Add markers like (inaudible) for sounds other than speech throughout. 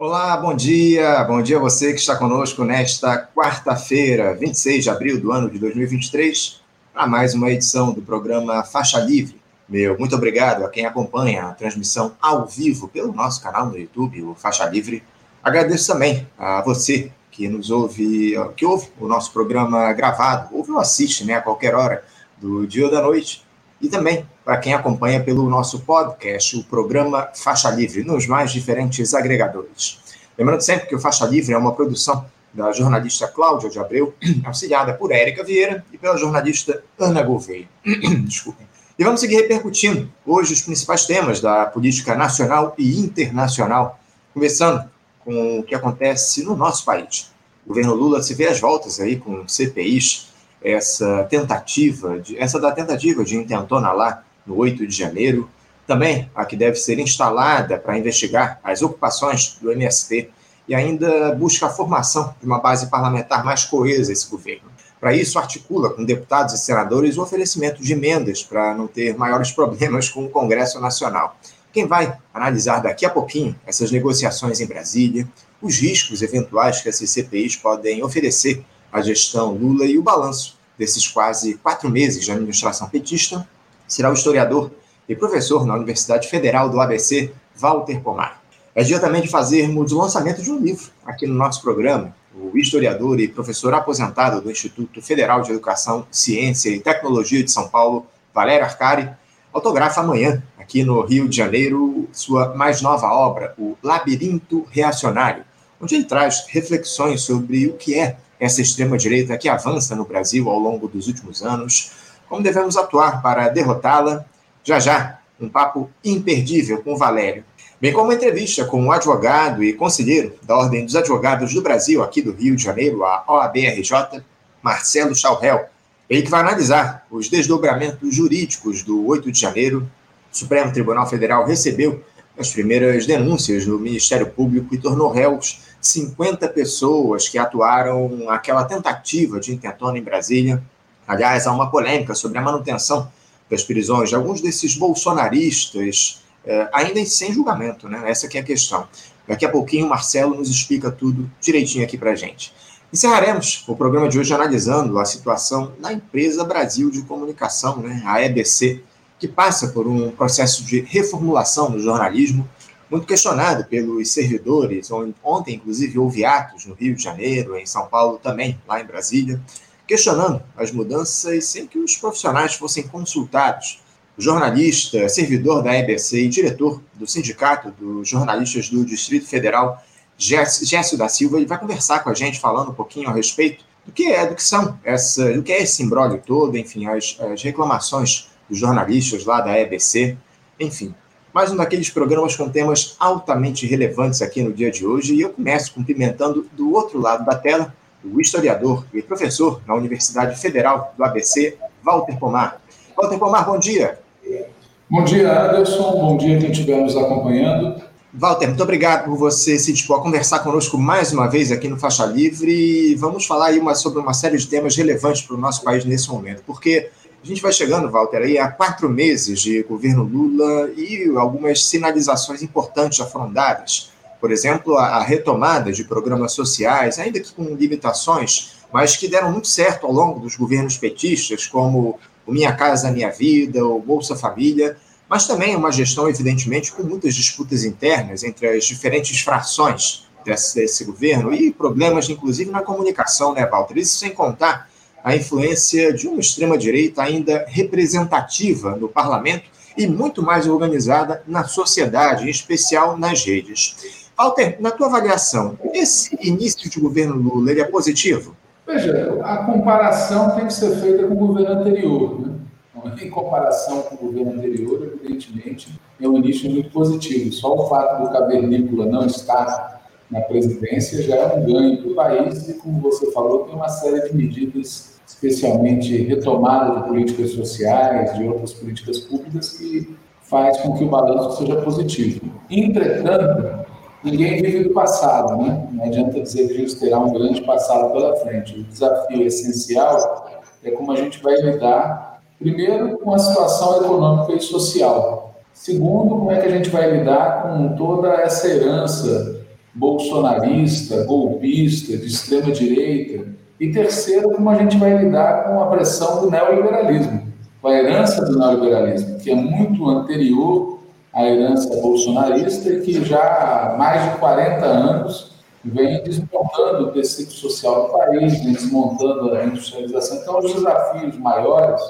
Olá, bom dia. Bom dia a você que está conosco nesta quarta-feira, 26 de abril do ano de 2023, para mais uma edição do programa Faixa Livre. Meu muito obrigado a quem acompanha a transmissão ao vivo pelo nosso canal no YouTube, o Faixa Livre. Agradeço também a você que nos ouve, que ouve o nosso programa gravado, ouve ou assiste né, a qualquer hora do dia ou da noite e também para quem acompanha pelo nosso podcast, o programa Faixa Livre, nos mais diferentes agregadores. Lembrando sempre que o Faixa Livre é uma produção da jornalista Cláudia de Abreu, (clears throat) auxiliada por Érica Vieira e pela jornalista Ana Gouveia. (clears throat) Desculpem. E vamos seguir repercutindo hoje os principais temas da política nacional e internacional, começando com o que acontece no nosso país. O governo Lula se vê às voltas aí com CPIs essa tentativa, de, essa da tentativa de intentona lá no 8 de janeiro, também a que deve ser instalada para investigar as ocupações do MST e ainda busca a formação de uma base parlamentar mais coesa esse governo. Para isso, articula com deputados e senadores o oferecimento de emendas para não ter maiores problemas com o Congresso Nacional. Quem vai analisar daqui a pouquinho essas negociações em Brasília, os riscos eventuais que essas CPIs podem oferecer a gestão Lula e o balanço desses quase quatro meses de administração petista será o historiador e professor na Universidade Federal do ABC, Walter Pomar. É dia também de fazermos o lançamento de um livro aqui no nosso programa. O historiador e professor aposentado do Instituto Federal de Educação, Ciência e Tecnologia de São Paulo, Valério Arcari, autografa amanhã, aqui no Rio de Janeiro, sua mais nova obra, O Labirinto Reacionário, onde ele traz reflexões sobre o que é essa extrema-direita que avança no Brasil ao longo dos últimos anos, como devemos atuar para derrotá-la. Já já, um papo imperdível com o Valério, bem como uma entrevista com um advogado e conselheiro da Ordem dos Advogados do Brasil, aqui do Rio de Janeiro, a OABRJ, Marcelo Chauhel. Ele que vai analisar os desdobramentos jurídicos do 8 de janeiro. O Supremo Tribunal Federal recebeu as primeiras denúncias do Ministério Público e tornou réus 50 pessoas que atuaram naquela tentativa de intentona em Brasília. Aliás, há uma polêmica sobre a manutenção das prisões de alguns desses bolsonaristas, eh, ainda sem julgamento, né? Essa que é a questão. Daqui a pouquinho o Marcelo nos explica tudo direitinho aqui para gente. Encerraremos o programa de hoje analisando a situação na empresa Brasil de Comunicação, né, a EBC, que passa por um processo de reformulação no jornalismo muito questionado pelos servidores. Ontem, inclusive, houve atos no Rio de Janeiro, em São Paulo também, lá em Brasília, questionando as mudanças sem que os profissionais fossem consultados. O jornalista, servidor da EBC e diretor do Sindicato dos Jornalistas do Distrito Federal, Gécio da Silva, ele vai conversar com a gente, falando um pouquinho a respeito do que é, do que são essa, do que é esse imbróglio todo, enfim, as, as reclamações dos jornalistas lá da EBC, enfim mais um daqueles programas com temas altamente relevantes aqui no dia de hoje. E eu começo cumprimentando do outro lado da tela o historiador e professor na Universidade Federal do ABC, Walter Pomar. Walter Pomar, bom dia. Bom dia, Anderson. Bom dia quem estiver nos acompanhando. Walter, muito obrigado por você se dispor a conversar conosco mais uma vez aqui no Faixa Livre. Vamos falar aí uma, sobre uma série de temas relevantes para o nosso país nesse momento, porque a gente vai chegando, Walter, aí há quatro meses de governo Lula e algumas sinalizações importantes já foram dadas. Por exemplo, a, retomada de programas sociais, ainda que com limitações, mas que deram muito certo ao longo dos governos petistas, como o Minha Casa Minha Vida, o Bolsa Família, mas também uma gestão, evidentemente, com muitas disputas internas entre as diferentes frações desse, desse governo e problemas, inclusive, na comunicação, né, Walter? Isso sem contar a influência de uma extrema-direita ainda representativa no parlamento e muito mais organizada na sociedade, em especial nas redes. Walter, na tua avaliação, esse início de governo Lula é positivo? Veja, a comparação tem que ser feita com o governo anterior. Né? Em comparação com o governo anterior, evidentemente, é um início muito positivo. Só o fato do cavernícola não estar na presidência já é um ganho para o país e, como você falou, tem uma série de medidas especialmente retomada de políticas sociais, de outras políticas públicas, que faz com que o balanço seja positivo. Entretanto, ninguém vive do passado, né? Não adianta dizer que a gente terá um grande passado pela frente. O desafio essencial é como a gente vai lidar, primeiro, com a situação econômica e social. Segundo, como é que a gente vai lidar com toda essa herança bolsonarista, golpista, de extrema direita. E terceiro, como a gente vai lidar com a pressão do neoliberalismo, com a herança do neoliberalismo, que é muito anterior à herança bolsonarista e que já há mais de 40 anos vem desmontando o tecido social do país, vem desmontando a industrialização. Então, os desafios maiores,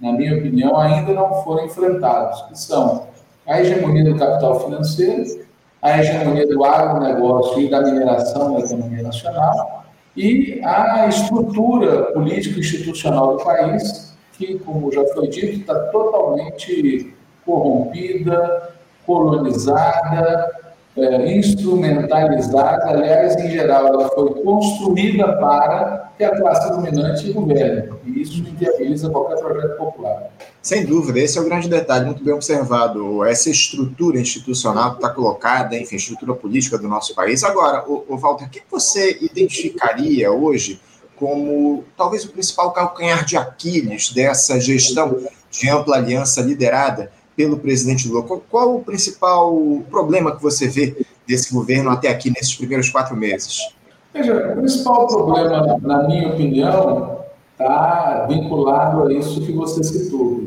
na minha opinião, ainda não foram enfrentados, que são a hegemonia do capital financeiro, a hegemonia do agronegócio e da mineração na economia nacional e a estrutura político-institucional do país, que, como já foi dito, está totalmente corrompida, colonizada, é, instrumentalizada, aliás, em geral, ela foi construída para que a classe dominante governe, e isso inviabiliza qualquer projeto popular. Sem dúvida, esse é o grande detalhe, muito bem observado, essa estrutura institucional está colocada, enfim, estrutura política do nosso país. Agora, o, o Walter, o que você identificaria hoje como talvez o principal calcanhar de Aquiles dessa gestão de ampla aliança liderada pelo presidente Lula. Qual, qual, o principal problema que você vê desse governo até aqui, nesses primeiros quatro meses? Veja, o principal problema, na minha opinião, está vinculado a isso que você citou.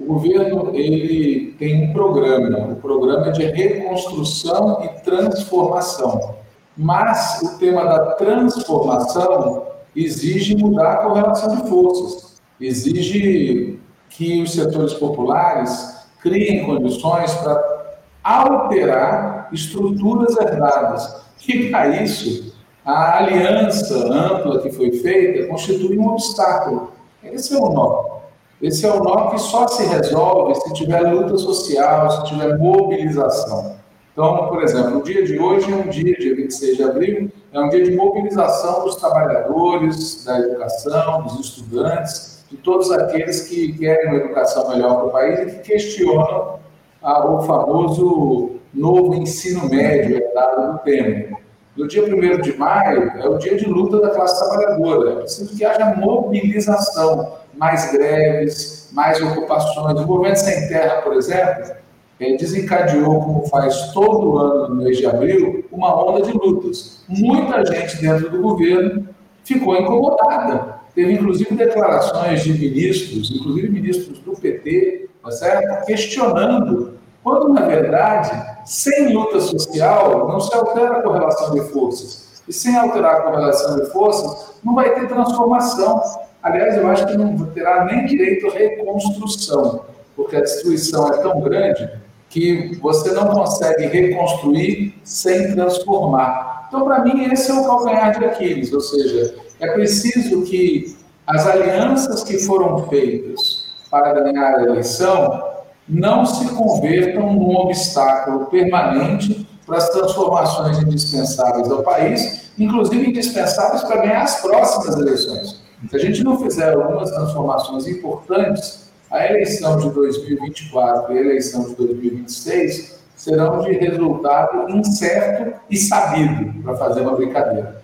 O governo ele tem um programa, o programa é de reconstrução e transformação. Mas o tema da transformação exige mudar a correlação de forças, exige que os setores populares criem condições para alterar estruturas herdadas. E para isso, a aliança ampla que foi feita constitui um obstáculo. Esse é o nó. Esse é o nó que só se resolve se tiver luta social, se tiver mobilização. Então, por exemplo, o dia de hoje é um dia, dia 26 de abril, é um dia de mobilização dos trabalhadores, da educação, dos estudantes, de todos aqueles que querem uma educação melhor para o país e que questionam ah, o famoso novo ensino médio herdado do Temer. No dia 1 de maio é o dia de luta da classe trabalhadora. É preciso que haja mobilização, mais greves, mais ocupações. O Movimento Sem Terra, por exemplo, desencadeou, como faz todo ano no mês de abril, uma onda de lutas. Muita gente dentro do governo ficou incomodada Teve, inclusive, declarações de ministros, inclusive ministros do PT, tá certo? questionando, quando, na verdade, sem luta social, não se altera a correlação de forças. E sem alterar a correlação de forças, não vai ter transformação. Aliás, eu acho que não terá nem direito à reconstrução, porque a destruição é tão grande que você não consegue reconstruir sem transformar. Então, para mim, esse é o calcanhar de Aquiles, ou seja, é preciso que as alianças que foram feitas para ganhar a eleição não se convertam num obstáculo permanente para as transformações indispensáveis ao país, inclusive indispensáveis para ganhar as próximas eleições. Se a gente não fizer algumas transformações importantes, a eleição de 2024 e a eleição de 2026 serão de resultado incerto e sabido, para fazer uma brincadeira.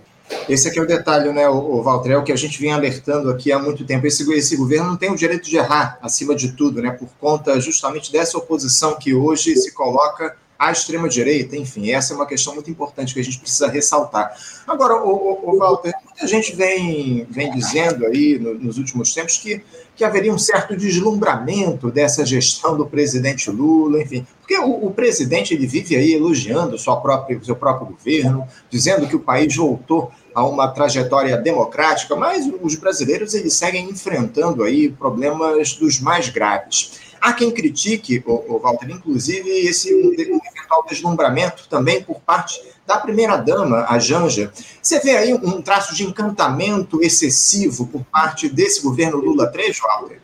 Esse aqui é o detalhe, né, o, Walter, é o que a gente vem alertando aqui há muito tempo. Esse, esse governo não tem o direito de errar, acima de tudo, né, por conta justamente dessa oposição que hoje se coloca à extrema-direita, enfim, essa é uma questão muito importante que a gente precisa ressaltar. Agora, o, o, o Walter, muita gente vem, vem dizendo aí no, nos últimos tempos que, que haveria um certo deslumbramento dessa gestão do presidente Lula, enfim, porque o, o presidente ele vive aí elogiando sua própria, seu próprio governo, dizendo que o país voltou a uma trajetória democrática, mas os brasileiros eles seguem enfrentando aí problemas dos mais graves. Há quem critique, o, o Walter, inclusive, esse eventual deslumbramento também por parte da primeira-dama, a Janja. Você vê aí um traço de encantamento excessivo por parte desse governo Lula 3, Walter?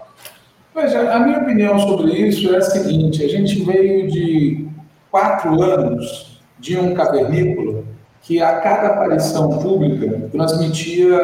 Veja, a minha opinião sobre isso é a seguinte: a gente veio de quatro anos de um cavernícola que a cada aparição pública transmitia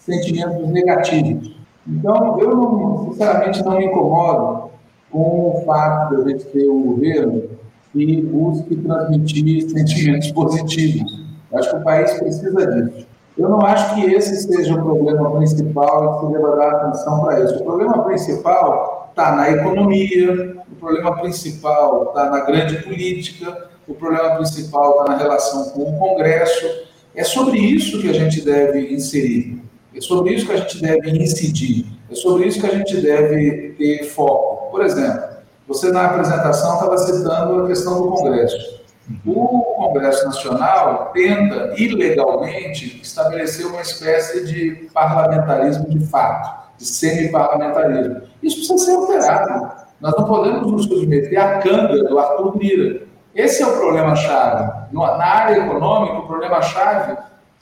sentimentos negativos. Então, eu, não, sinceramente, não me incomodo com o fato de a gente ter um governo que busque transmitir sentimentos positivos. Acho que o país precisa disso. Eu não acho que esse seja o problema principal e que se deva dar atenção para isso. O problema principal está na economia, o problema principal está na grande política, o problema principal está na relação com o Congresso. É sobre isso que a gente deve inserir, é sobre isso que a gente deve incidir, é sobre isso que a gente deve ter foco. Por exemplo, você na apresentação estava citando a questão do Congresso. O Congresso Nacional tenta, ilegalmente, estabelecer uma espécie de parlamentarismo de fato, de semi-parlamentarismo. Isso precisa ser alterado. Nós não podemos nos submeter à canga do Arthur Lira. Esse é o problema-chave. Na área econômica, o problema-chave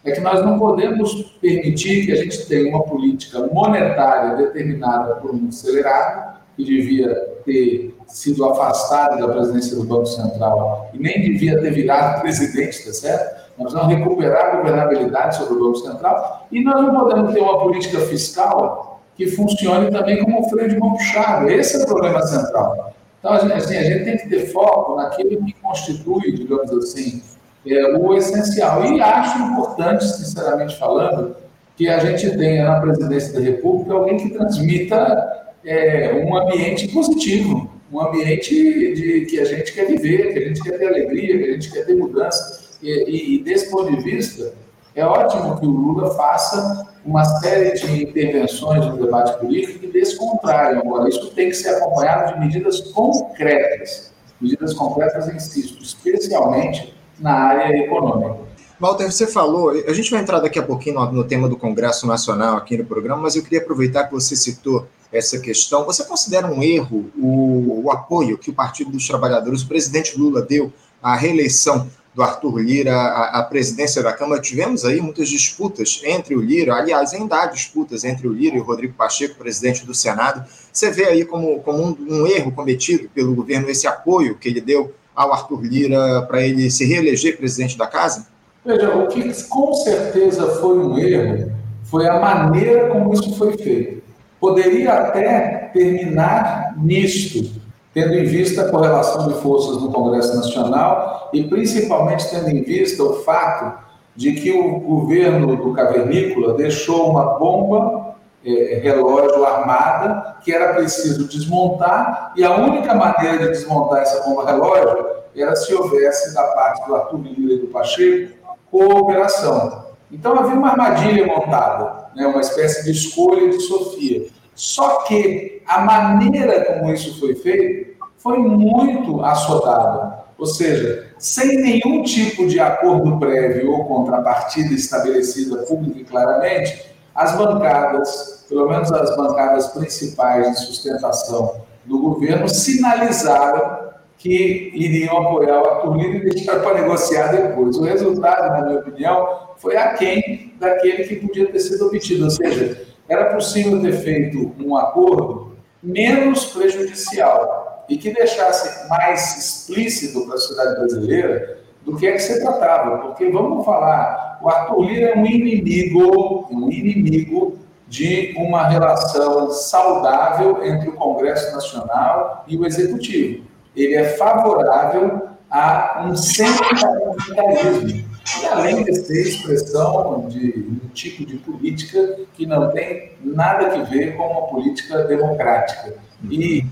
é que nós não podemos permitir que a gente tenha uma política monetária determinada por um acelerado, que devia ter sido afastado da presidência do Banco Central e nem devia ter virado presidente, tá certo? Nós vamos recuperar a governabilidade sobre o Banco Central e nós não podemos ter uma política fiscal que funcione também como um freio de mão puxado. Esse é o problema central. Então, assim, a gente tem que ter foco naquilo que constitui, digamos assim, é, o essencial. E acho importante, sinceramente falando, que a gente tenha na presidência da República alguém que transmita é, um ambiente positivo, um ambiente de, que a gente quer viver, que a gente quer ter alegria, que a gente quer ter mudança. E, e, e desse ponto de vista, é ótimo que o Lula faça uma série de intervenções no debate político que descontraiam. Agora, isso tem que ser acompanhado de medidas concretas. Medidas concretas, insisto, especialmente na área econômica. Walter, você falou, a gente vai entrar daqui a pouquinho no, no, tema do Congresso Nacional aqui no programa, mas eu queria aproveitar que você citou essa questão. Você considera um erro o, o apoio que o Partido dos Trabalhadores, o presidente Lula, deu à reeleição do Arthur Lira à, à presidência da Câmara? Tivemos aí muitas disputas entre o Lira, aliás, ainda há disputas entre o Lira e o Rodrigo Pacheco, presidente do Senado. Você vê aí como, como um, um erro cometido pelo governo esse apoio que ele deu ao Arthur Lira para ele se reeleger presidente da casa? Veja, o que com certeza foi um erro foi a maneira como isso foi feito. Poderia até terminar nisto, tendo em vista a correlação de forças no Congresso Nacional e principalmente tendo em vista o fato de que o governo do Cavernícola deixou uma bomba é, relógio armada que era preciso desmontar e a única maneira de desmontar essa bomba relógio era se houvesse da parte do Arthur Lira e do Pacheco cooperação. Então havia uma armadilha montada, né, uma espécie de escolha de Sofia. Só que a maneira como isso foi feito foi muito assodada. Ou seja, sem nenhum tipo de acordo prévio ou contrapartida estabelecida pública e claramente, as bancadas, pelo menos as bancadas principais de sustentação do governo, sinalizaram que iriam apoiar o Arthur Lira e deixar para negociar depois. O resultado, na minha opinião, foi aquém daquele que podia ter sido obtido. Ou seja, era possível ter feito um acordo menos prejudicial e que deixasse mais explícito para a sociedade brasileira do que é que se tratava. Porque, vamos falar, o Arthur Lira é um inimigo, um inimigo de uma relação saudável entre o Congresso Nacional e o Executivo ele é favorável a um centro-parlamentarismo. E além de ser expressão de um tipo de política que não tem nada a ver com uma política democrática. E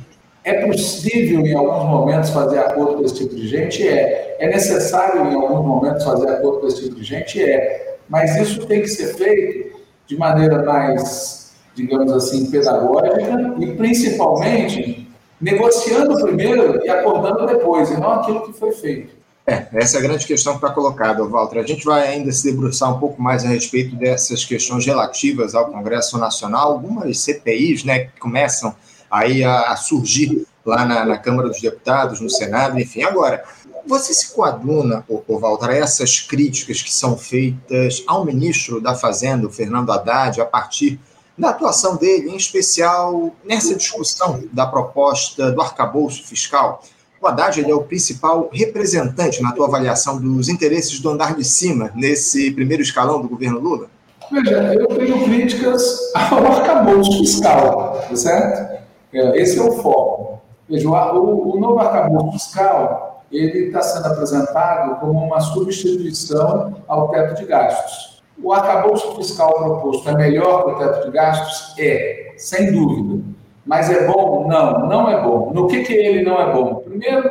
é possível, em alguns momentos, fazer acordo com esse tipo de gente? É. É necessário, em alguns momentos, fazer acordo com esse tipo de gente? É. Mas isso tem que ser feito de maneira mais, digamos assim, pedagógica e, principalmente, negociando primeiro e acordando depois, e não aquilo que foi feito. É, essa é a grande questão que está colocada, Walter. A gente vai ainda se debruçar um pouco mais a respeito dessas questões relativas ao Congresso Nacional, algumas CPIs né, que começam aí a, surgir lá na, na, Câmara dos Deputados, no Senado, enfim. Agora, você se coaduna, ô, ô, Walter, a essas críticas que são feitas ao ministro da Fazenda, o Fernando Haddad, a partir da atuação dele, em especial nessa discussão da proposta do arcabouço fiscal. O Haddad ele é o principal representante, na tua avaliação, dos interesses do andar de cima nesse primeiro escalão do governo Lula? Veja, eu tenho críticas ao arcabouço fiscal, tá certo? É, esse é o foco. Veja, o, o novo arcabouço fiscal ele está sendo apresentado como uma substituição ao teto de gastos. O arcabouço fiscal proposto é melhor que o teto de gastos? É, sem dúvida. Mas é bom? Não, não é bom. No que, que ele não é bom? Primeiro,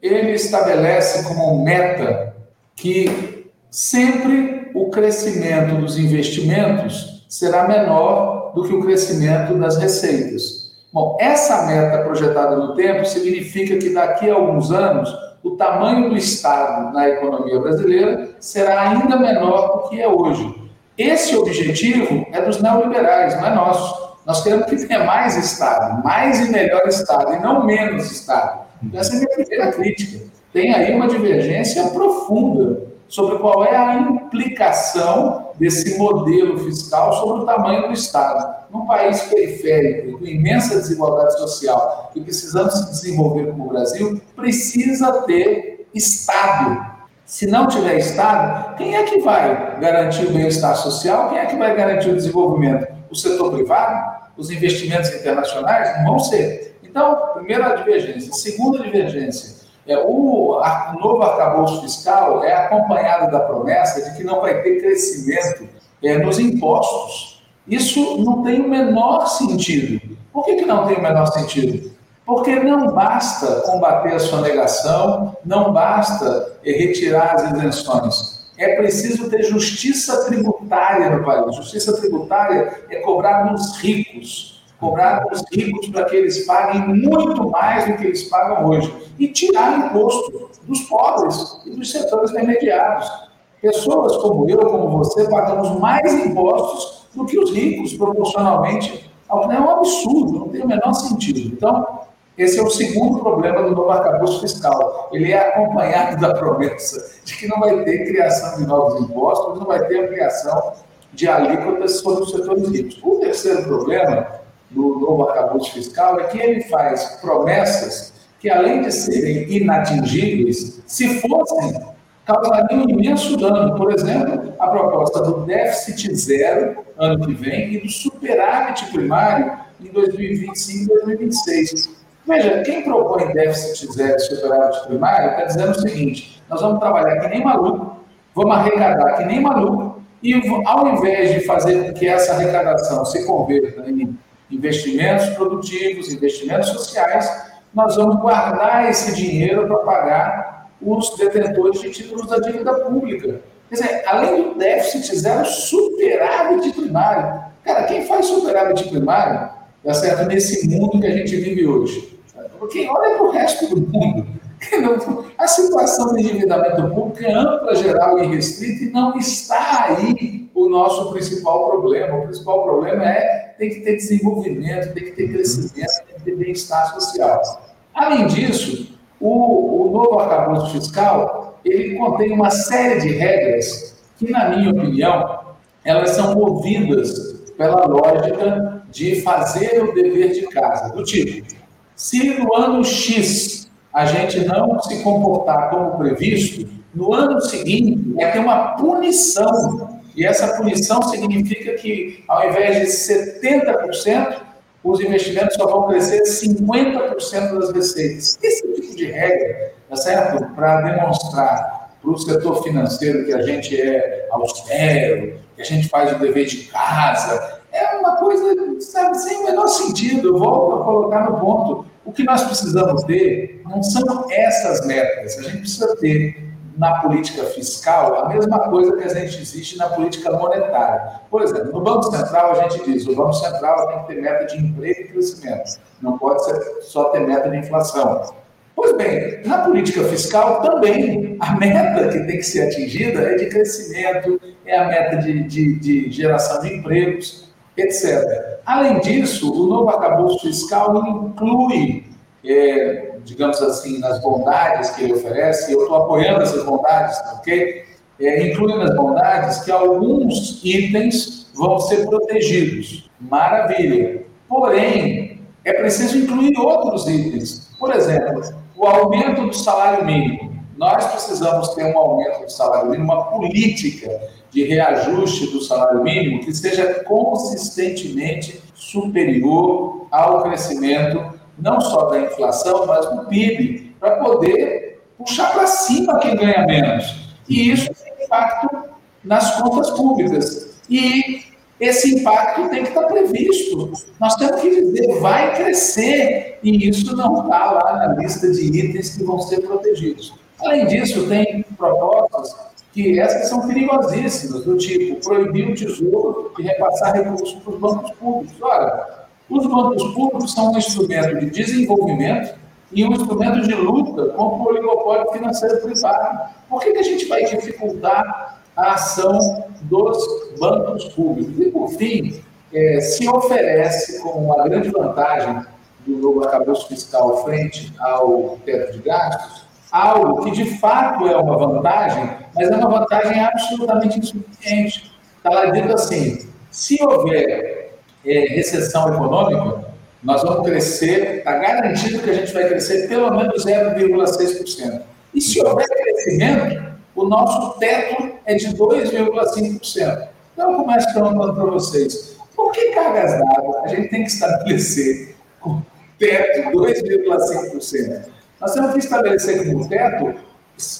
ele estabelece como meta que sempre o crescimento dos investimentos será menor do que o crescimento das receitas. Bom, essa meta projetada no tempo significa que daqui a alguns anos o tamanho do Estado na economia brasileira será ainda menor do que é hoje. Esse objetivo é dos neoliberais, não é nosso. Nós queremos que tenha mais Estado, mais e melhor Estado, e não menos Estado. Essa é a minha primeira crítica. Tem aí uma divergência profunda sobre qual é a implicação desse modelo fiscal sobre o tamanho do Estado. Num país periférico, com imensa desigualdade social, e precisamos se desenvolver como o Brasil, precisa ter Estado se não tiver Estado, quem é que vai garantir o bem-estar social? Quem é que vai garantir o desenvolvimento? O setor privado? Os investimentos internacionais? Não vão ser. Então, primeira divergência. Segunda divergência. É, o, a, o novo arcabouço fiscal é acompanhado da promessa de que não vai ter crescimento é, nos impostos. Isso não tem o menor sentido. Por que, que não tem o menor sentido? Porque não basta combater a sonegação, não basta retirar as isenções. É preciso ter justiça tributária no país. Justiça tributária é cobrar dos ricos, cobrar dos ricos para que eles paguem muito mais do que eles pagam hoje. E tirar imposto dos pobres e dos setores intermediários. Pessoas como eu, como você, pagamos mais impostos do que os ricos, proporcionalmente. É um absurdo, não tem o menor sentido. Então, esse é o segundo problema do novo arcabouço fiscal. Ele é acompanhado da promessa de que não vai ter criação de novos impostos, não vai ter ampliação de alíquotas sobre os setores ricos. O terceiro problema do novo arcabouço fiscal é que ele faz promessas que, além de serem inatingíveis, se fossem, causariam um imenso dano. Por exemplo, a proposta do déficit zero ano que vem e do superávit primário em 2025 e 2026. Veja, quem propõe déficit zero e superávit primário está dizendo o seguinte: nós vamos trabalhar que nem maluco, vamos arrecadar que nem maluco, e ao invés de fazer com que essa arrecadação se converta em investimentos produtivos, investimentos sociais, nós vamos guardar esse dinheiro para pagar os detentores de títulos da dívida pública. Quer dizer, além do déficit zero, superávit primário. Cara, quem faz superávit primário, tá certo? nesse mundo que a gente vive hoje, porque olha para o resto do mundo. (laughs) A situação de endividamento público é ampla, geral e restrita e não está aí o nosso principal problema. O principal problema é tem que ter desenvolvimento, tem que ter crescimento, tem que ter bem-estar social. Além disso, o, o novo arcabouço fiscal ele contém uma série de regras que, na minha opinião, elas são movidas pela lógica de fazer o dever de casa, do tipo, se no ano X a gente não se comportar como previsto, no ano seguinte vai ter uma punição. E essa punição significa que, ao invés de 70%, os investimentos só vão crescer 50% das receitas. Esse tipo de regra, tá certo? Para demonstrar para o setor financeiro que a gente é austero, que a gente faz o dever de casa, é uma coisa, sabe, sem o menor sentido. Eu volto a colocar no ponto. O que nós precisamos ter não são essas metas. A gente precisa ter na política fiscal a mesma coisa que a gente existe na política monetária. Por exemplo, no Banco Central a gente diz o Banco Central tem que ter meta de emprego e crescimento. Não pode ser só ter meta de inflação. Pois bem, na política fiscal também a meta que tem que ser atingida é de crescimento, é a meta de, de, de geração de empregos etc. Além disso, o novo arcabouço fiscal inclui, é, digamos assim, nas bondades que ele oferece, eu estou apoiando essas bondades, ok? É, inclui nas bondades que alguns itens vão ser protegidos. Maravilha. Porém, é preciso incluir outros itens. Por exemplo, o aumento do salário mínimo. Nós precisamos ter um aumento do salário mínimo, uma política de reajuste do salário mínimo que seja consistentemente superior ao crescimento não só da inflação, mas do PIB, para poder puxar para cima quem ganha menos. E isso tem impacto nas contas públicas. E esse impacto tem que estar previsto. Nós temos que dizer, vai crescer, e isso não está lá na lista de itens que vão ser protegidos. Além disso, tem propostas que essas são perigosíssimas, do tipo proibir o tesouro de repassar recursos para os bancos públicos. Ora, os bancos públicos são um instrumento de desenvolvimento e um instrumento de luta contra o oligopólio financeiro privado. Por que, que a gente vai dificultar a ação dos bancos públicos? E, por fim, é, se oferece como uma grande vantagem do novo arcabouço fiscal frente ao teto de gastos, algo que de fato é uma vantagem, mas é uma vantagem absolutamente insuficiente. Está lá dito assim: se houver é, recessão econômica, nós vamos crescer, está garantido que a gente vai crescer pelo menos 0,6%. E se houver crescimento, o nosso teto é de 2,5%. Então, eu começo perguntando para vocês, por que cargas d'água a gente tem que estabelecer com teto 2,5%? Nós temos que estabelecer como teto,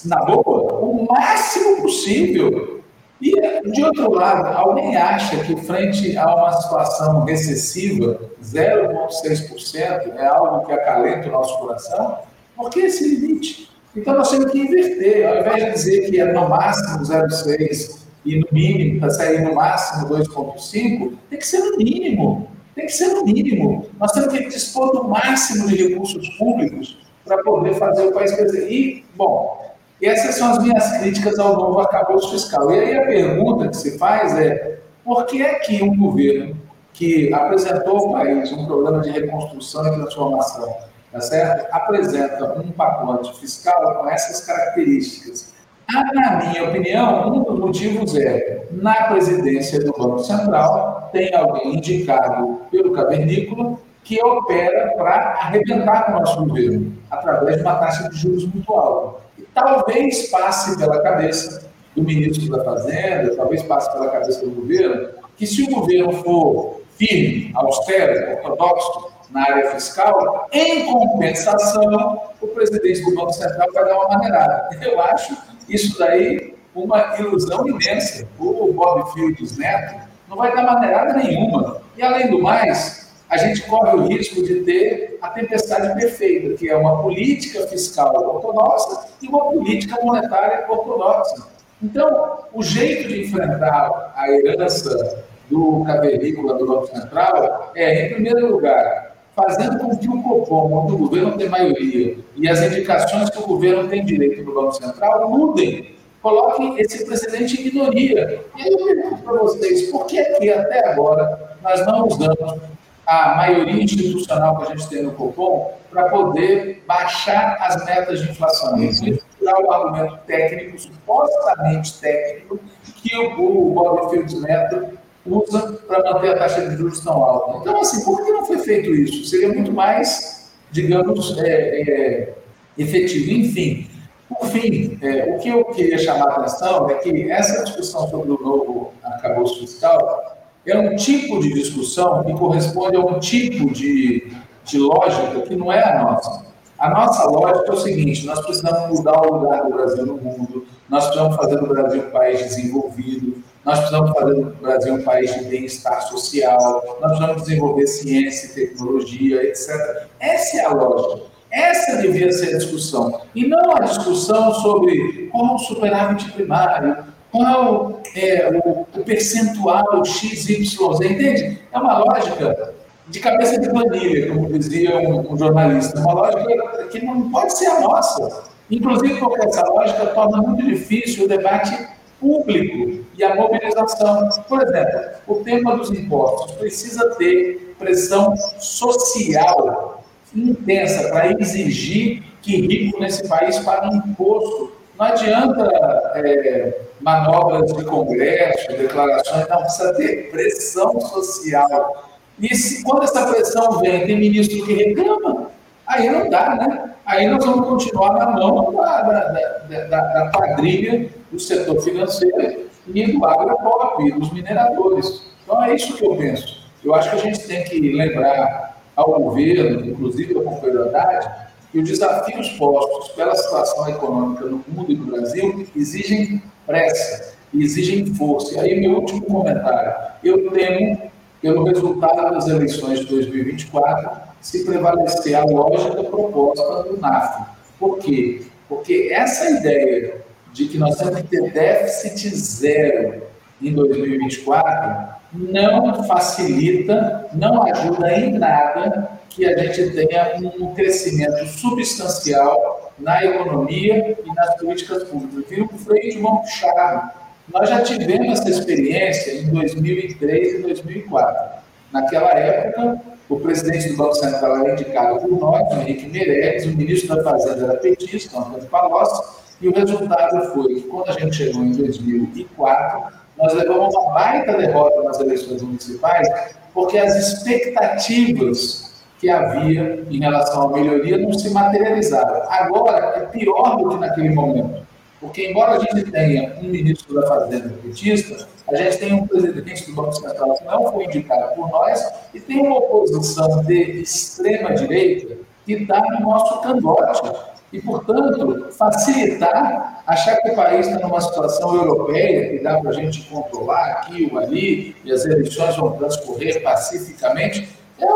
na boa, o máximo possível e, de outro lado, alguém acha que, frente a uma situação recessiva, 0,6% é algo que acalenta o nosso coração? Por que esse limite? Então, nós temos que inverter. Ao invés de dizer que é no máximo 0,6% e no mínimo, para sair no máximo 2,5%, tem que ser no mínimo. Tem que ser no mínimo. Nós temos que dispor do máximo de recursos públicos para poder fazer o país crescer. E, bom, essas são as minhas críticas ao novo arcabouço fiscal. E aí a pergunta que se faz é: por que é que um governo que apresentou ao país um programa de reconstrução e transformação, tá certo? apresenta um pacote fiscal com essas características? Ah, na minha opinião, um dos motivos é, na presidência do Banco Central, tem alguém indicado pelo cavernícola que opera para arrebentar com o nosso governo, através de uma taxa de juros muito alta. Talvez passe pela cabeça do ministro da Fazenda, talvez passe pela cabeça do governo, que se o governo for firme, austero, ortodoxo na área fiscal, em compensação, o presidente do Banco Central vai dar uma maneirada. Eu acho isso daí uma ilusão imensa. O Bob Fields Neto não vai dar maneirada nenhuma. E, além do mais, a gente corre o risco de ter a tempestade perfeita, que é uma política fiscal ortodoxa e uma política monetária ortodoxa. Então, o jeito de enfrentar a herança do cavernícola do Banco Central é, em primeiro lugar, fazendo com que o Copom, onde o governo tem maioria, e as indicações que o governo tem direito do Banco Central mudem. Coloquem esse presidente em minoria. E aí eu pergunto para vocês, por que até agora nós não usamos a maioria institucional que a gente tem no Copom para poder baixar as metas de inflação. Isso é o argumento técnico, supostamente técnico, que o, o Bob Fields Neto usa para manter a taxa de juros tão alta. Então, assim, por que não foi feito isso? Seria muito mais, digamos, é, é, efetivo. Enfim, por fim, é, o que eu queria chamar a atenção é que essa discussão sobre o novo arcabouço fiscal é um tipo de discussão que corresponde a um tipo de, de lógica que não é a nossa. A nossa lógica é o seguinte: nós precisamos mudar o lugar do Brasil no mundo, nós precisamos fazer do Brasil um país desenvolvido, nós precisamos fazer do Brasil um país de bem-estar social, nós precisamos desenvolver ciência e tecnologia, etc. Essa é a lógica. Essa devia ser a discussão. E não a discussão sobre como superávit primário, qual é o, o percentual XYZ, entende? É uma lógica de cabeça de planilha, como dizia um, um, jornalista, uma lógica que não pode ser a nossa. Inclusive, porque essa lógica torna muito difícil o debate público e a mobilização. Por exemplo, o tema dos impostos precisa ter pressão social intensa para exigir que rico nesse país pague imposto. Não adianta é, manobras de congresso, declarações, não, precisa ter pressão social. E se, quando essa pressão vem, tem ministro que reclama, aí não dá, né? Aí nós vamos continuar na mão da, da, da, da quadrilha do setor financeiro e do agropop, dos mineradores. Então é isso que eu penso. Eu acho que a gente tem que lembrar ao governo, inclusive ao companheiro Que os desafios postos pela situação econômica no mundo e no Brasil exigem pressa. e exigem força. E aí, meu último comentário. Eu temo, pelo resultado das eleições de 2024, se prevalecer a lógica proposta do NAF. Por quê? Porque essa ideia de que nós temos que ter déficit zero em 2024 não facilita, não ajuda em nada que a gente tenha um crescimento substancial na economia e nas políticas públicas. Vira um freio de mão puxado. Nós já tivemos essa experiência em 2003 e 2004. Naquela época, o presidente do Banco Central era indicado por nós, Henrique Meirelles, o ministro da Fazenda era petista, Antônio Palocci, e o resultado foi que, quando a gente chegou em 2004, nós levamos uma baita derrota nas eleições municipais, porque as expectativas que havia em relação à melhoria não se materializaram. Agora, é pior do que naquele momento. Porque, embora a gente tenha um ministro da Fazenda petista, a gente tem um presidente do Banco Central que não foi indicado por nós e tem uma oposição de extrema-direita que está no nosso cangote e, portanto, facilitar, achar que o país está numa situação europeia, que dá para a gente controlar aqui ou ali, e as eleições vão transcorrer pacificamente, é,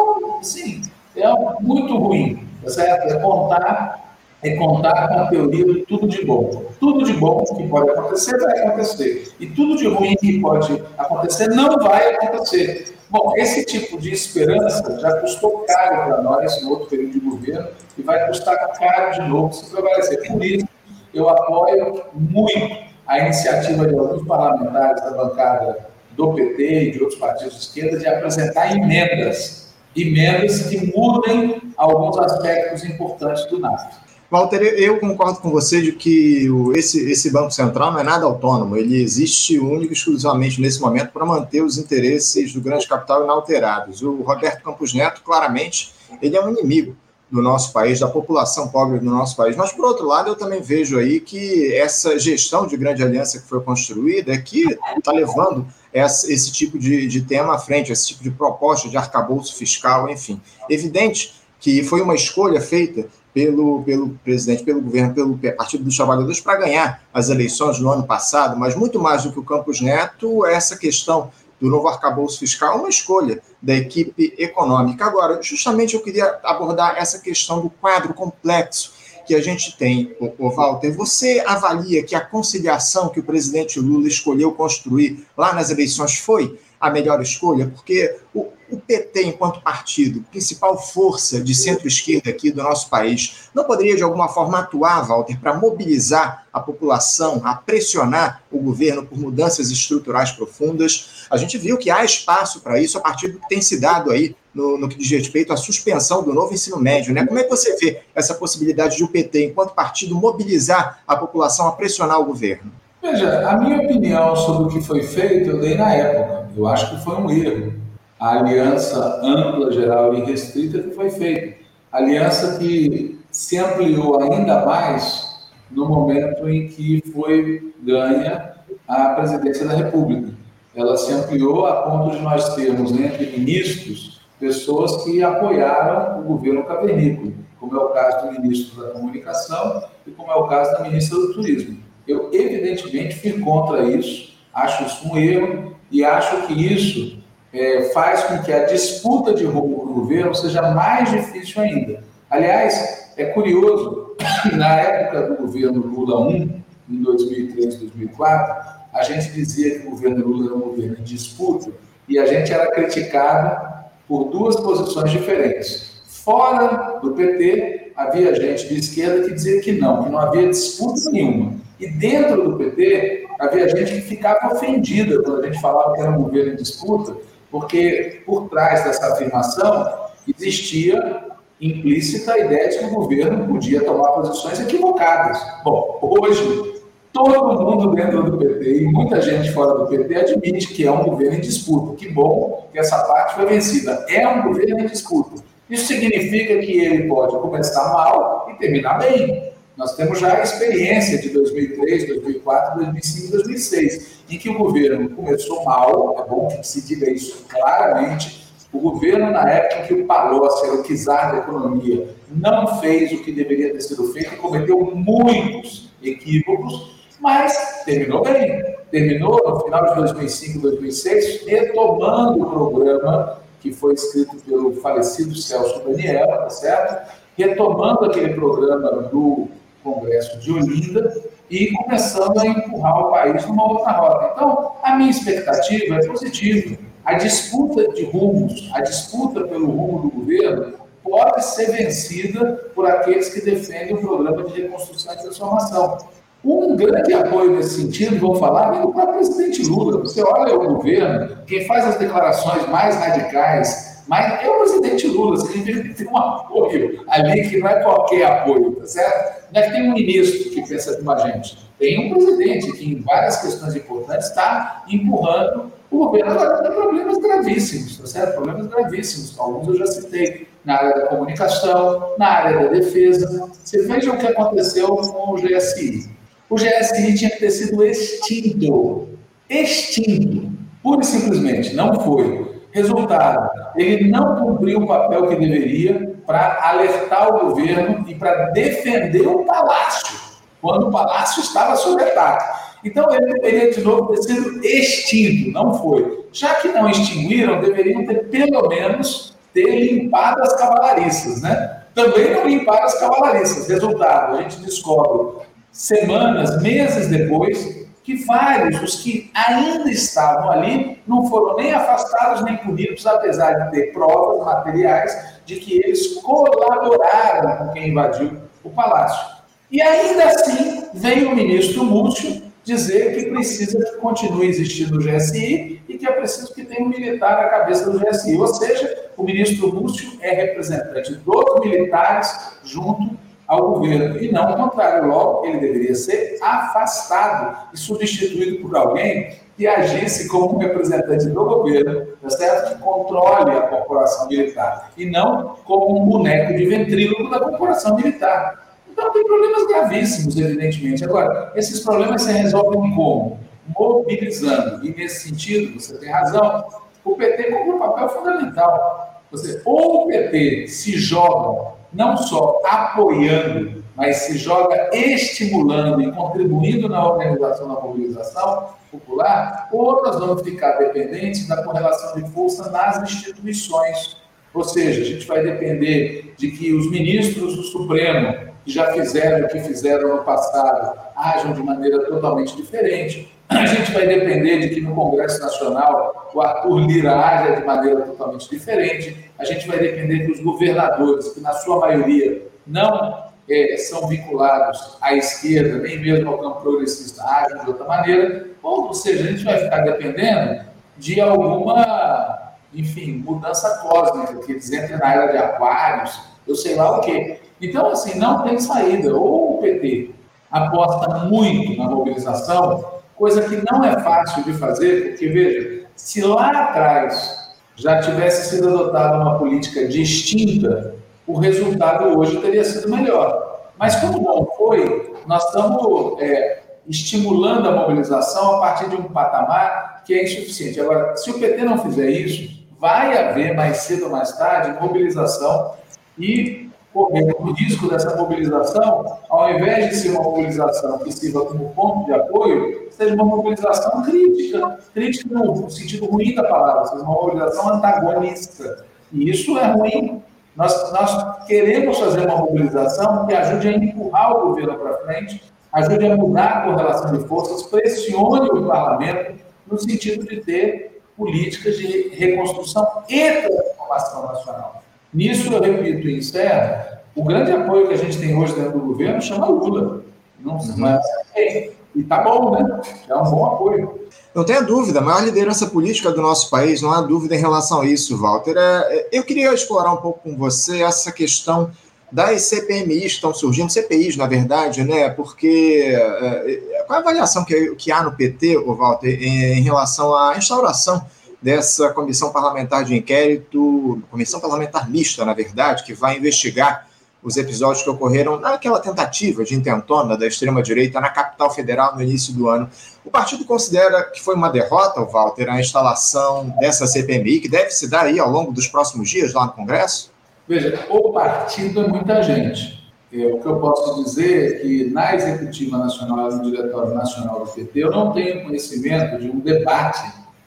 sim, é muito ruim, tá certo? É contar, é contar com a teoria de tudo de bom. Tudo de bom que pode acontecer, vai acontecer. E tudo de ruim que pode acontecer, não vai acontecer. Bom, esse tipo de esperança já custou caro para nós no outro período de governo e vai custar caro de novo se prevalecer. Por isso, eu apoio muito a iniciativa de alguns parlamentares da bancada do PT e de outros partidos de esquerda de apresentar emendas, emendas que mudem alguns aspectos importantes do NAF. Walter, eu concordo com você de que esse, esse Banco Central não é nada autônomo, ele existe único e exclusivamente nesse momento para manter os interesses do grande capital inalterados. O Roberto Campos Neto, claramente, ele é um inimigo do nosso país, da população pobre do nosso país. Mas, por outro lado, eu também vejo aí que essa gestão de grande aliança que foi construída é que está levando essa, esse tipo de, de tema à frente, esse tipo de proposta de arcabouço fiscal, enfim. Evidente que foi uma escolha feita pelo, pelo presidente, pelo governo, pelo Partido dos Trabalhadores para ganhar as eleições no ano passado, mas muito mais do que o Campos Neto, essa questão do novo arcabouço fiscal é uma escolha da equipe econômica. Agora, justamente eu queria abordar essa questão do quadro complexo que a gente tem, o Walter. Você avalia que a conciliação que o presidente Lula escolheu construir lá nas eleições foi a melhor escolha? Porque o, o PT, enquanto partido, principal força de centro-esquerda aqui do nosso país, não poderia de alguma forma atuar, Walter, para mobilizar a população, a pressionar o governo por mudanças estruturais profundas? A gente viu que há espaço para isso a partir do que tem se dado aí no, no, que diz respeito à suspensão do novo ensino médio. Né? Como é que você vê essa possibilidade de o PT, enquanto partido, mobilizar a população a pressionar o governo? Veja, a minha opinião sobre o que foi feito eu dei na época. Eu acho que foi um erro a aliança ampla, geral e restrita que foi feita. Aliança que se ampliou ainda mais no momento em que foi ganha a presidência da República. Ela se ampliou a ponto de nós termos entre ministros pessoas que apoiaram o governo cavernícola, como é o caso do ministro da Comunicação e como é o caso da ministra do Turismo. Eu, evidentemente, fui contra isso, acho isso um erro e acho que isso é, faz com que a disputa de rumo do governo seja mais difícil ainda. Aliás, é curioso, na época do governo Lula I, em 2003, 2004, a gente dizia que o governo Lula era um governo em disputa e a gente era criticado por duas posições diferentes. Fora do PT, havia gente de esquerda que dizia que não, que não havia disputa nenhuma. E dentro do PT, havia gente que ficava ofendida quando a gente falava que era um governo em disputa, porque por trás dessa afirmação existia implícita a ideia de que o governo podia tomar posições equivocadas. Bom, hoje, todo mundo dentro do PT e muita gente fora do PT admite que é um governo em disputa. Que bom que essa parte foi vencida. É um governo em disputa. Isso significa que ele pode começar mal e terminar bem. Nós temos já a experiência de 2003, 2004, 2005 2006, em que o governo começou mal, é bom que se diga isso claramente, o governo, na época em que o Palocci era o czar da economia, não fez o que deveria ter sido feito cometeu muitos equívocos, mas terminou bem. terminou no final de 2005, 2006, retomando o programa que foi escrito pelo falecido Celso Daniel, tá certo? Retomando aquele programa do Congresso de Olinda e começando a empurrar o país numa outra rota. Então, a minha expectativa é positiva. A disputa de rumos, a disputa pelo rumo do governo, pode ser vencida por aqueles que defendem o programa de reconstrução e transformação. Um grande apoio nesse sentido, vou falar, vem do próprio presidente Lula. Você olha o governo, quem faz as declarações mais radicais, mais, é o presidente Lula. Você tem ter um apoio ali que não é qualquer apoio, tá certo? Não é que tem um ministro que pensa como a gente. Tem um presidente que, em várias questões importantes, está empurrando o governo. Agora, tem problemas gravíssimos, tá certo? Problemas gravíssimos. Alguns eu já citei na área da comunicação, na área da defesa. Você veja o que aconteceu com o GSI. O GSI tinha que ter sido extinto. Extinto. Pura e simplesmente. Não foi. Resultado: ele não cumpriu o papel que deveria para alertar o governo e para defender o palácio, quando o palácio estava sob ataque. Então, ele deveria de novo ter sido extinto, não foi. Já que não extinguiram, deveriam ter pelo menos ter limpado as cavalariças, né? Também não limparam as cavalariças. Resultado, a gente descobre semanas, meses depois, que vários dos que ainda estavam ali não foram nem afastados nem punidos, apesar de ter provas materiais de que eles colaboraram com quem invadiu o palácio. E ainda assim, vem o ministro Múcio dizer que precisa que continue existindo o GSI e que é preciso que tenha um militar à cabeça do GSI. Ou seja, o ministro Múcio é representante dos militares junto ao governo, e não o contrário. Logo, ele deveria ser afastado e substituído por alguém que agisse como representante do governo, tá certo? que controle a corporação militar, e não como um boneco de ventríloco da corporação militar. Então, tem problemas gravíssimos, evidentemente. Agora, esses problemas se resolvem como? Mobilizando. E, nesse sentido, você tem razão, o PT cumpre um papel fundamental. Você, ou o PT se joga não só apoiando, mas se joga estimulando e contribuindo na organização da mobilização popular, ou nós vamos ficar dependentes da correlação de força nas instituições. Ou seja, a gente vai depender de que os ministros do Supremo que já fizeram o que fizeram no passado ajam de maneira totalmente diferente. A gente vai depender de que no Congresso Nacional o Arthur Lira haja de maneira totalmente diferente. A gente vai depender que os governadores, que na sua maioria não é, são vinculados à esquerda, nem mesmo ao campo progressista, ajam de outra maneira. Ou, ou seja, a gente vai ficar dependendo de alguma, enfim, mudança cósmica, que eles entrem na era de aquários, eu sei lá o quê. Então, assim, não tem saída. Ou o PT aposta muito na mobilização, coisa que não é fácil de fazer, porque, veja, se lá atrás já tivesse sido adotada uma política distinta, o resultado hoje teria sido melhor. Mas como não foi, nós estamos é, estimulando a mobilização a partir de um patamar que é insuficiente. Agora, se o PT não fizer isso, vai haver mais cedo ou mais tarde mobilização e correndo o risco dessa mobilização, ao invés de ser uma mobilização que sirva como ponto de apoio, seja uma mobilização crítica, crítica no sentido ruim da palavra, seja uma mobilização antagonista. E isso é ruim. Nós, nós queremos fazer uma mobilização que ajude a empurrar o governo para frente, ajude a mudar a correlação de forças, pressione o parlamento no sentido de ter políticas de reconstrução e transformação nacional. Nisso, eu repito e encerro, o grande apoio que a gente tem hoje dentro do governo chama Lula. Não, uhum. mas, é, e tá bom, né? É um bom apoio. Não tenha dúvida, a maior liderança política do nosso país, não há dúvida em relação a isso, Walter. É, é eu queria explorar um pouco com você essa questão das CPMIs que estão surgindo, CPIs, na verdade, né? Porque é, qual a avaliação que, que há no PT, Walter, em, em relação à instauração dessa comissão parlamentar de inquérito, comissão parlamentar mista, na verdade, que vai investigar os episódios que ocorreram naquela tentativa de intentona da extrema-direita na capital federal no início do ano. O partido considera que foi uma derrota, Walter, a instalação dessa CPMI, que deve se dar aí ao longo dos próximos dias lá no Congresso? Veja, o partido é muita gente. É, o que eu posso dizer é que na Executiva Nacional e no Diretório Nacional do PT, eu não tenho conhecimento de um debate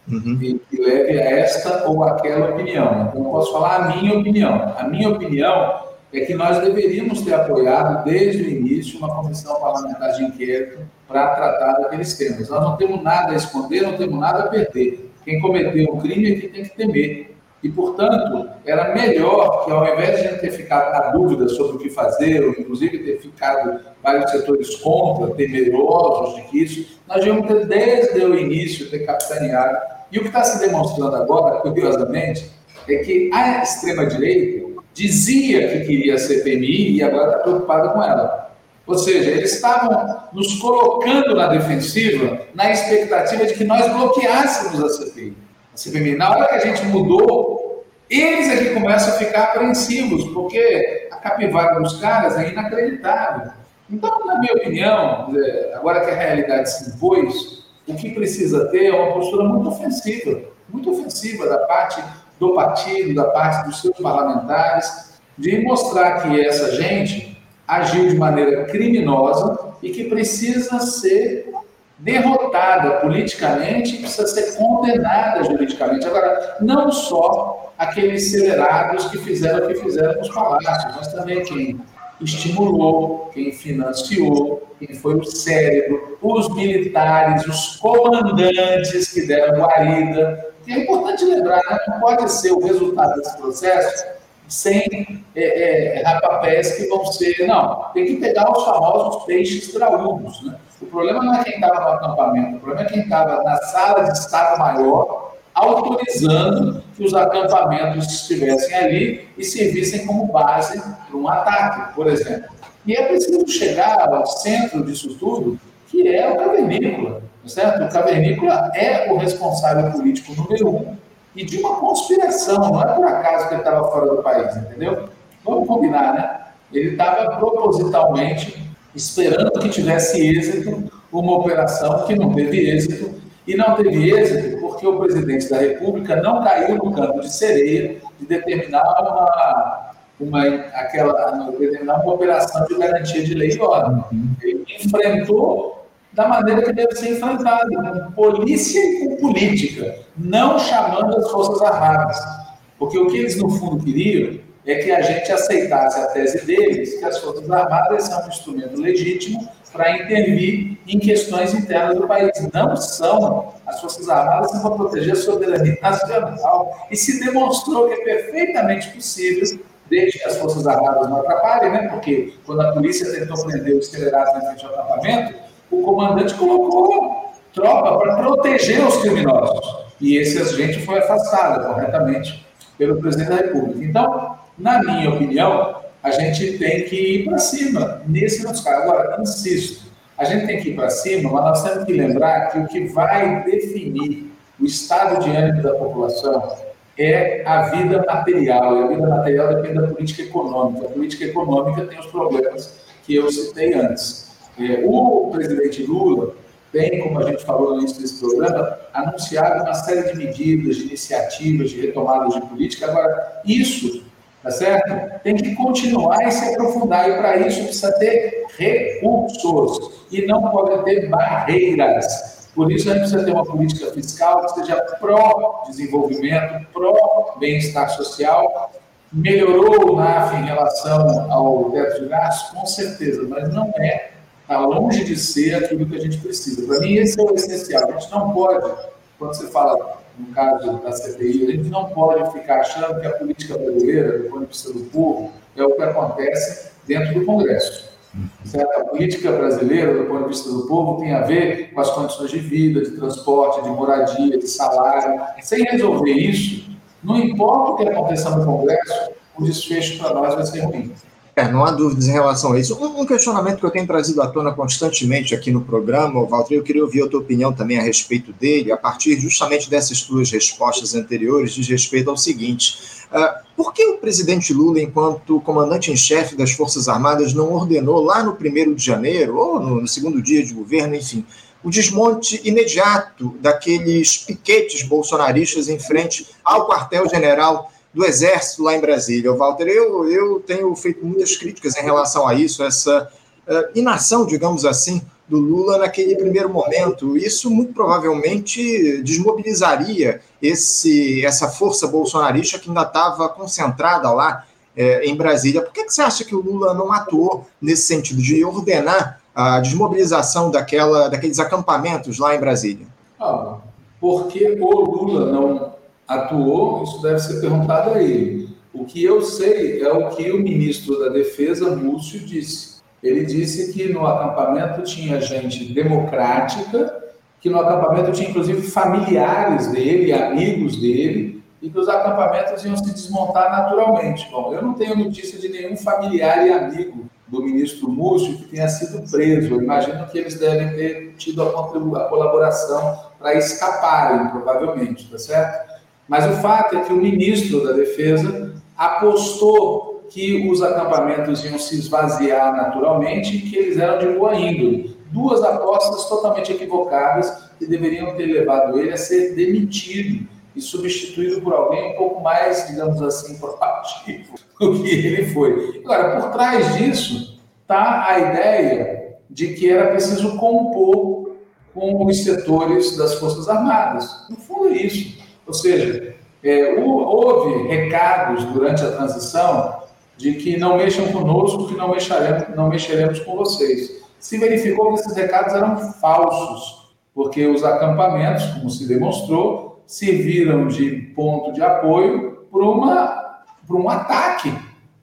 uhum. que, que, leve a esta ou aquela opinião. Então, posso falar a minha opinião. A minha opinião é que nós deveríamos ter apoiado desde o início uma comissão parlamentar de inquérito para tratar daqueles temas. Nós não temos nada a esconder, não temos nada a perder. Quem cometeu um crime aqui tem que temer. E, portanto, era melhor que, ao invés de a gente ter ficado na dúvida sobre o que fazer, ou inclusive ter ficado vários setores contra, temerosos de que isso, nós devíamos ter, desde o início, ter capitaneado. E o que está se demonstrando agora, curiosamente, é que a extrema-direita dizia que queria a CPMI e agora está preocupada com ela. Ou seja, eles estavam nos colocando na defensiva na expectativa de que nós bloqueássemos a CPI. CPMI. Na hora que a gente mudou, eles é que começam a ficar apreensivos, porque a capivara dos caras é inacreditável. Então, na minha opinião, agora que a realidade se impôs, o que precisa ter é uma postura muito ofensiva, muito ofensiva da parte do partido, da parte dos seus parlamentares, de mostrar que essa gente agiu de maneira criminosa e que precisa ser derrotada politicamente, precisa ser condenada juridicamente. Agora, não só aqueles acelerados que fizeram o que fizeram nos palácios, mas também quem estimulou, quem financiou, quem foi o cérebro, os militares, os comandantes que deram guarida, e é importante lembrar, né? não pode ser o resultado desse processo sem é, é, rapapés que vão ser. Não, tem que pegar os famosos peixes graúdos. Né? O problema não é quem estava no acampamento, o problema é quem estava na sala de Estado-Maior autorizando que os acampamentos estivessem ali e servissem como base para um ataque, por exemplo. E é preciso chegar ao centro disso tudo, que é o cavernícola certo? O cavernícola é o responsável político número um e de uma conspiração, não é por acaso que ele estava fora do país, entendeu? Vamos combinar, né? Ele estava propositalmente esperando que tivesse êxito uma operação que não teve êxito, e não teve êxito porque o presidente da República não caiu no campo de sereia de determinar uma, uma, aquela, determinar uma operação de garantia de lei e ordem. Ele enfrentou da maneira que deve ser enfrentada, com polícia e com política, não chamando as Forças Armadas. Porque o que eles, no fundo, queriam é que a gente aceitasse a tese deles, que as Forças Armadas são um instrumento legítimo para intervir em questões internas do país. Não são. As Forças Armadas são para proteger a soberania nacional. E se demonstrou que é perfeitamente possível desde que as Forças Armadas não atrapalhem, né? porque quando a polícia tentou prender os acelerados na frente ao acampamento, o comandante colocou tropa para proteger os criminosos. E esse agente foi afastado corretamente pelo presidente da República. Então, na minha opinião, a gente tem que ir para cima nesse nosso caso. Agora, insisto, a gente tem que ir para cima, mas nós temos que lembrar que o que vai definir o estado de ânimo da população é a vida material. E a vida material depende da política econômica. A política econômica tem os problemas que eu citei antes. É, o presidente Lula tem, como a gente falou no início desse programa, anunciado uma série de medidas, de iniciativas, de retomadas de política. Agora, isso, tá certo? Tem que continuar e se aprofundar, e para isso precisa ter recursos, e não pode ter barreiras. Por isso, a gente precisa ter uma política fiscal que seja pró-desenvolvimento, pró-bem-estar social. Melhorou o NAF em relação ao teto de gastos? Com certeza, mas não é está longe de ser aquilo que a gente precisa. Para mim, esse é o essencial. A gente não pode, quando você fala no caso da CPI, a gente não pode ficar achando que a política brasileira, do ponto de vista do povo, é o que acontece dentro do Congresso. Certo? A política brasileira, do ponto de vista do povo, tem a ver com as condições de vida, de transporte, de moradia, de salário. Sem resolver isso, não importa o que aconteça no Congresso, o desfecho para nós vai ser ruim. É, não há dúvidas em relação a isso. Um, um, questionamento que eu tenho trazido à tona constantemente aqui no programa, Walter, eu queria ouvir a tua opinião também a respeito dele, a partir justamente dessas tuas respostas anteriores, diz respeito ao seguinte: uh, por que o presidente Lula, enquanto comandante em chefe das Forças Armadas, não ordenou lá no primeiro de janeiro, ou no, no segundo dia de governo, enfim, o desmonte imediato daqueles piquetes bolsonaristas em frente ao quartel-general do Exército lá em Brasília. Walter, eu, eu tenho feito muitas críticas em relação a isso, essa uh, inação, digamos assim, do Lula naquele primeiro momento. Isso muito provavelmente desmobilizaria esse, essa força bolsonarista que ainda estava concentrada lá é, em Brasília. Por que, que você acha que o Lula não atuou nesse sentido de ordenar a desmobilização daquela, daqueles acampamentos lá em Brasília? Ah, porque o Lula não atuou, isso deve ser perguntado a ele. O que eu sei é o que o ministro da Defesa, Múcio, disse. Ele disse que no acampamento tinha gente democrática, que no acampamento tinha inclusive familiares dele, amigos dele, e que os acampamentos iam se desmontar naturalmente. Bom, eu não tenho notícia de nenhum familiar e amigo do ministro Múcio que tenha sido preso. Eu imagino que eles devem ter tido a, a colaboração para escaparem, provavelmente, tá certo? Mas o fato é que o ministro da Defesa apostou que os acampamentos iam se esvaziar naturalmente e que eles eram de boa índole. Duas apostas totalmente equivocadas que deveriam ter levado ele a ser demitido e substituído por alguém um pouco mais, digamos assim, proativo (laughs) do que ele foi. Agora, por trás disso está a ideia de que era preciso compor com os setores das Forças Armadas. Não foi isso. Ou seja, é, houve recados durante a transição de que não mexam conosco, que não mexeremos, não mexeremos com vocês. Se verificou que esses recados eram falsos, porque os acampamentos, como se demonstrou, serviram de ponto de apoio para, para um ataque,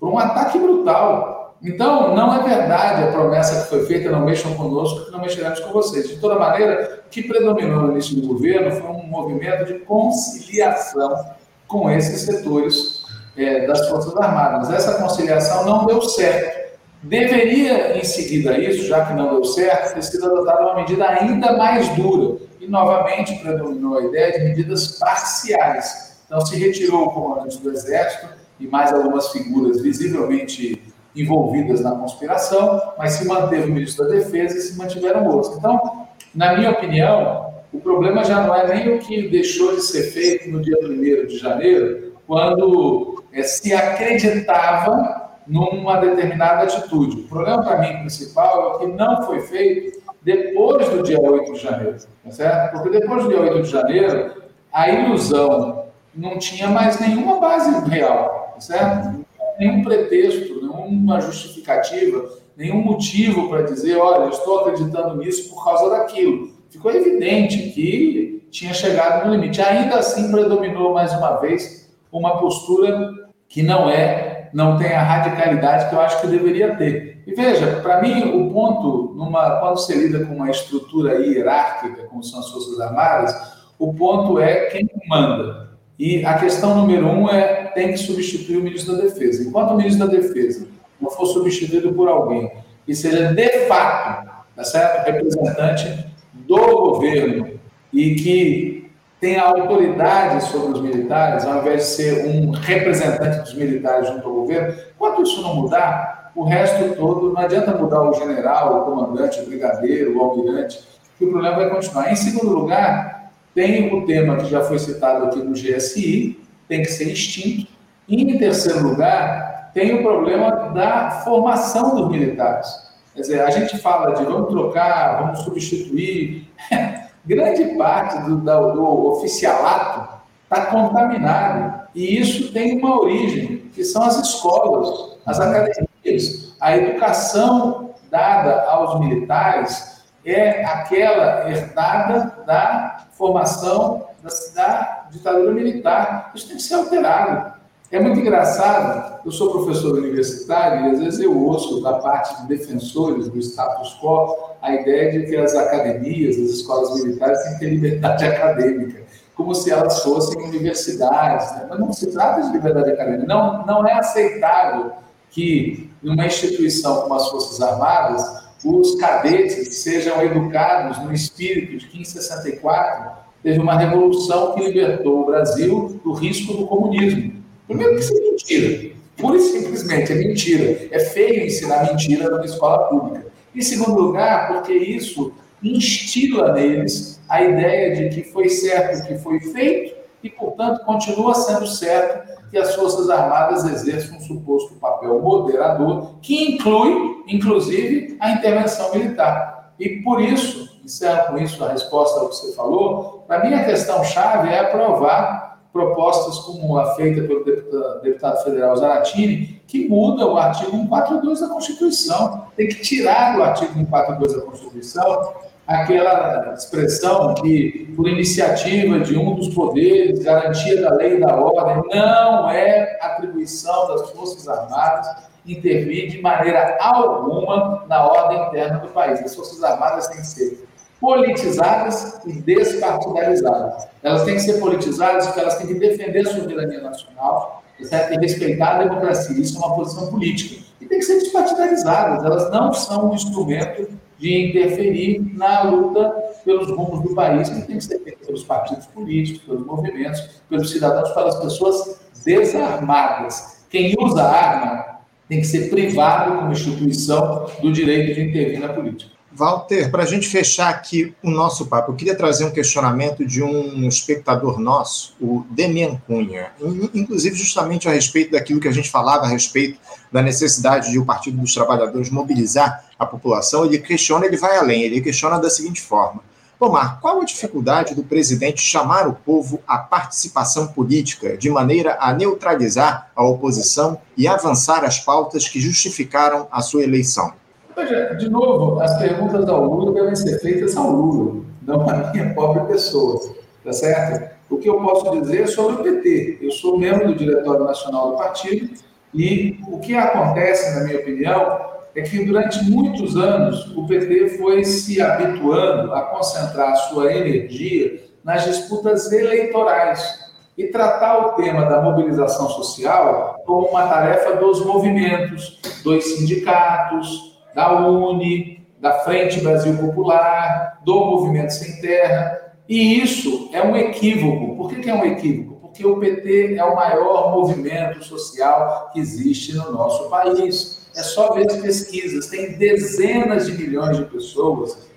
para um ataque brutal. Então, não é verdade a promessa que foi feita, não mexam conosco, que não mexeremos com vocês. De toda maneira, o que predominou no início do governo foi um movimento de conciliação com esses setores é, das Forças Armadas. Essa conciliação não deu certo. Deveria, em seguida a isso, já que não deu certo, ter sido adotada uma medida ainda mais dura. E, novamente, predominou a ideia de medidas parciais. Então, se retirou o comandante do Exército e mais algumas figuras visivelmente envolvidas na conspiração, mas se manteve o ministro da Defesa e se mantiveram outros. Então, na minha opinião, o problema já não é nem o que deixou de ser feito no dia 1 de janeiro, quando é, se acreditava numa determinada atitude. O problema para mim principal é o que não foi feito depois do dia 8 de janeiro, tá certo? Porque depois do dia 8 de janeiro, a ilusão não tinha mais nenhuma base real, tá certo? Nenhum pretexto, nenhuma justificativa, nenhum motivo para dizer, olha, estou acreditando nisso por causa daquilo. Ficou evidente que tinha chegado no limite. Ainda assim, predominou mais uma vez uma postura que não é, não tem a radicalidade que eu acho que deveria ter. E veja, para mim, o ponto, numa, quando você lida com uma estrutura hierárquica, como são as Forças Armadas, o ponto é quem manda. E a questão número um é tem que substituir o ministro da Defesa. Enquanto o ministro da Defesa não for substituído por alguém que seja de fato, tá certo? representante do governo e que tenha autoridade sobre os militares, ao invés de ser um representante dos militares junto ao governo, enquanto isso não mudar, o resto todo, não adianta mudar o general, o comandante, o brigadeiro, o almirante, que o problema vai continuar. Em segundo lugar, tem o tema que já foi citado aqui no GSI, tem que ser extinto. E, em terceiro lugar, tem o problema da formação dos militares. Quer dizer, a gente fala de vamos trocar, vamos substituir. (laughs) Grande parte do, do oficialato está contaminado. E isso tem uma origem, que são as escolas, as academias. A educação dada aos militares é aquela herdada da formação da, da ditadura militar. Isso tem que ser alterado. É muito engraçado, eu sou professor universitário e às vezes eu ouço da parte de defensores do status quo a ideia de que as academias, as escolas militares têm que ter liberdade (laughs) acadêmica, como se elas fossem universidades. Né? Mas não se trata de liberdade acadêmica. Não, não é aceitável que numa instituição como as Forças Armadas os cadetes sejam educados no espírito de que em 64 teve uma revolução que libertou o Brasil do risco do comunismo. Primeiro que isso é mentira. Pura e simplesmente é mentira. É feio ensinar mentira numa escola pública. Em segundo lugar, porque isso instila neles a ideia de que foi certo o que foi feito e, portanto, continua sendo certo que as Forças Armadas exerçam um suposto papel moderador, que inclui, inclusive, a intervenção militar. E por isso, encerro com isso a resposta ao que você falou, para mim a questão chave é aprovar propostas como a feita pelo deputado, deputado federal Zaratini, que muda o artigo 142 da Constituição. Tem que tirar do artigo 142 da Constituição aquela expressão que, por iniciativa de um dos poderes, garantia da lei e da ordem, não é atribuição das Forças Armadas intervir de maneira alguma na ordem interna do país. As Forças Armadas têm que ser politizadas e despartidarizadas. Elas têm que ser politizadas porque elas têm que defender a soberania nacional, elas têm que respeitar a democracia. Isso é uma posição política. Tem que ser despartidarizadas. Elas não são um instrumento de interferir na luta pelos rumos do país, que tem que ser feito pelos partidos políticos, pelos movimentos, pelos cidadãos, pelas pessoas desarmadas. Quem usa arma tem que ser privado como instituição do direito de intervir na política. Walter, para a gente fechar aqui o nosso papo, eu queria trazer um questionamento de um espectador nosso, o Demian Cunha, inclusive justamente a respeito daquilo que a gente falava a respeito da necessidade de o Partido dos Trabalhadores mobilizar a população. Ele questiona, ele vai além, ele questiona da seguinte forma: Omar, qual a dificuldade do presidente chamar o povo à participação política de maneira a neutralizar a oposição e avançar as pautas que justificaram a sua eleição? Veja, de novo, as perguntas ao Lula devem ser feitas ao Lula, não à minha pobre pessoa, tá certo? O que eu posso dizer é sobre o PT. Eu sou membro do Diretório Nacional do Partido e o que acontece, na minha opinião, é que durante muitos anos o PT foi se habituando a concentrar sua energia nas disputas eleitorais e tratar o tema da mobilização social como uma tarefa dos movimentos, dos sindicatos, da UNE, da Frente Brasil Popular, do Movimento Sem Terra. E isso é um equívoco. Por que, que é um equívoco? Porque o PT é o maior movimento social que existe no nosso país. É só ver as pesquisas. Tem dezenas de milhões de pessoas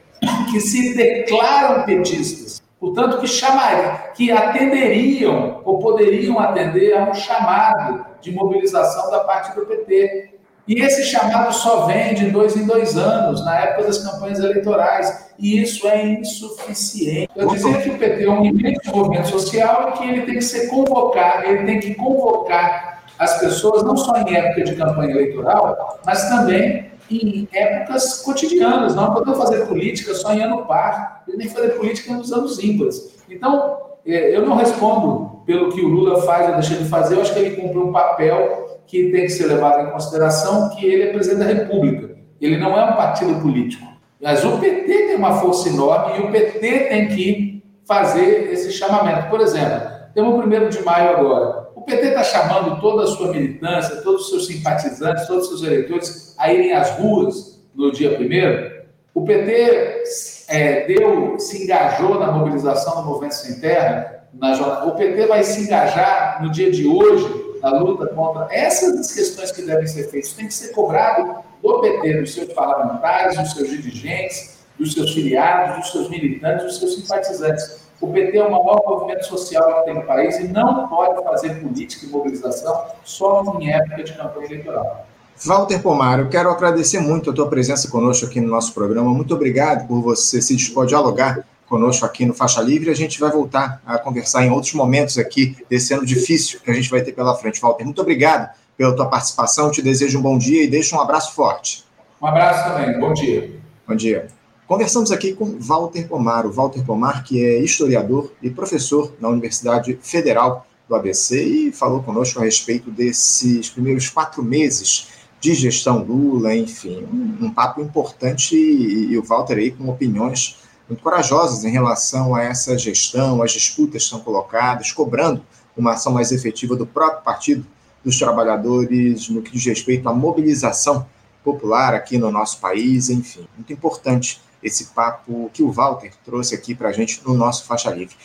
que se declaram petistas. Portanto, que chamariam, que atenderiam ou poderiam atender a um chamado de mobilização da parte do PT. E esse chamado só vem de dois em dois anos, na época das campanhas eleitorais. E isso é insuficiente. Eu dizer que o PT é um imenso movimento social e que ele tem que ser convocado, ele tem que convocar as pessoas, não só em época de campanha eleitoral, mas também em épocas cotidianas. Não podemos fazer política só em ano par, ele tem que fazer política nos anos ímpares. Então, é, eu não respondo pelo que o Lula faz ou deixa de fazer, eu acho que ele cumpre um papel que tem que ser levado em consideração que ele é presidente da República. Ele não é um partido político. Mas o PT tem uma força enorme e o PT tem que fazer esse chamamento. Por exemplo, temos o primeiro de maio agora. O PT está chamando toda a sua militância, todos os seus simpatizantes, todos os seus eleitores a irem às ruas no dia primeiro. O PT é, deu, se engajou na mobilização do Movimento Sem Terra. Na, o PT vai se engajar no dia de hoje na luta contra essas questões que devem ser feitas. Tem que ser cobrado do PT, dos seus parlamentares, dos seus dirigentes, dos seus filiados, dos seus militantes, dos seus simpatizantes. O PT é o maior movimento social que tem no país e não pode fazer política e mobilização só em época de campanha eleitoral. Walter Pomar, eu quero agradecer muito a tua presença conosco aqui no nosso programa. Muito obrigado por você se dispor a dialogar conosco aqui no Faixa Livre. A gente vai voltar a conversar em outros momentos aqui desse ano difícil que a gente vai ter pela frente. Walter, muito obrigado pela tua participação. Te desejo um bom dia e deixo um abraço forte. Um abraço também. Bom dia. Bom dia. Conversamos aqui com Walter Pomar, o Walter Pomar, que é historiador e professor na Universidade Federal do ABC e falou conosco a respeito desses primeiros quatro meses de gestão Lula, enfim, um, um papo importante e, e o Walter aí com opiniões muito corajosas em relação a essa gestão, as disputas são colocadas, cobrando uma ação mais efetiva do próprio Partido dos Trabalhadores no que diz respeito à mobilização popular aqui no nosso país, enfim, muito importante esse papo que o Walter trouxe aqui para a gente no nosso Faixa Livre.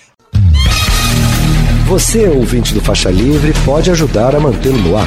Você, ouvinte do Faixa Livre, pode ajudar a mantê-lo no ar.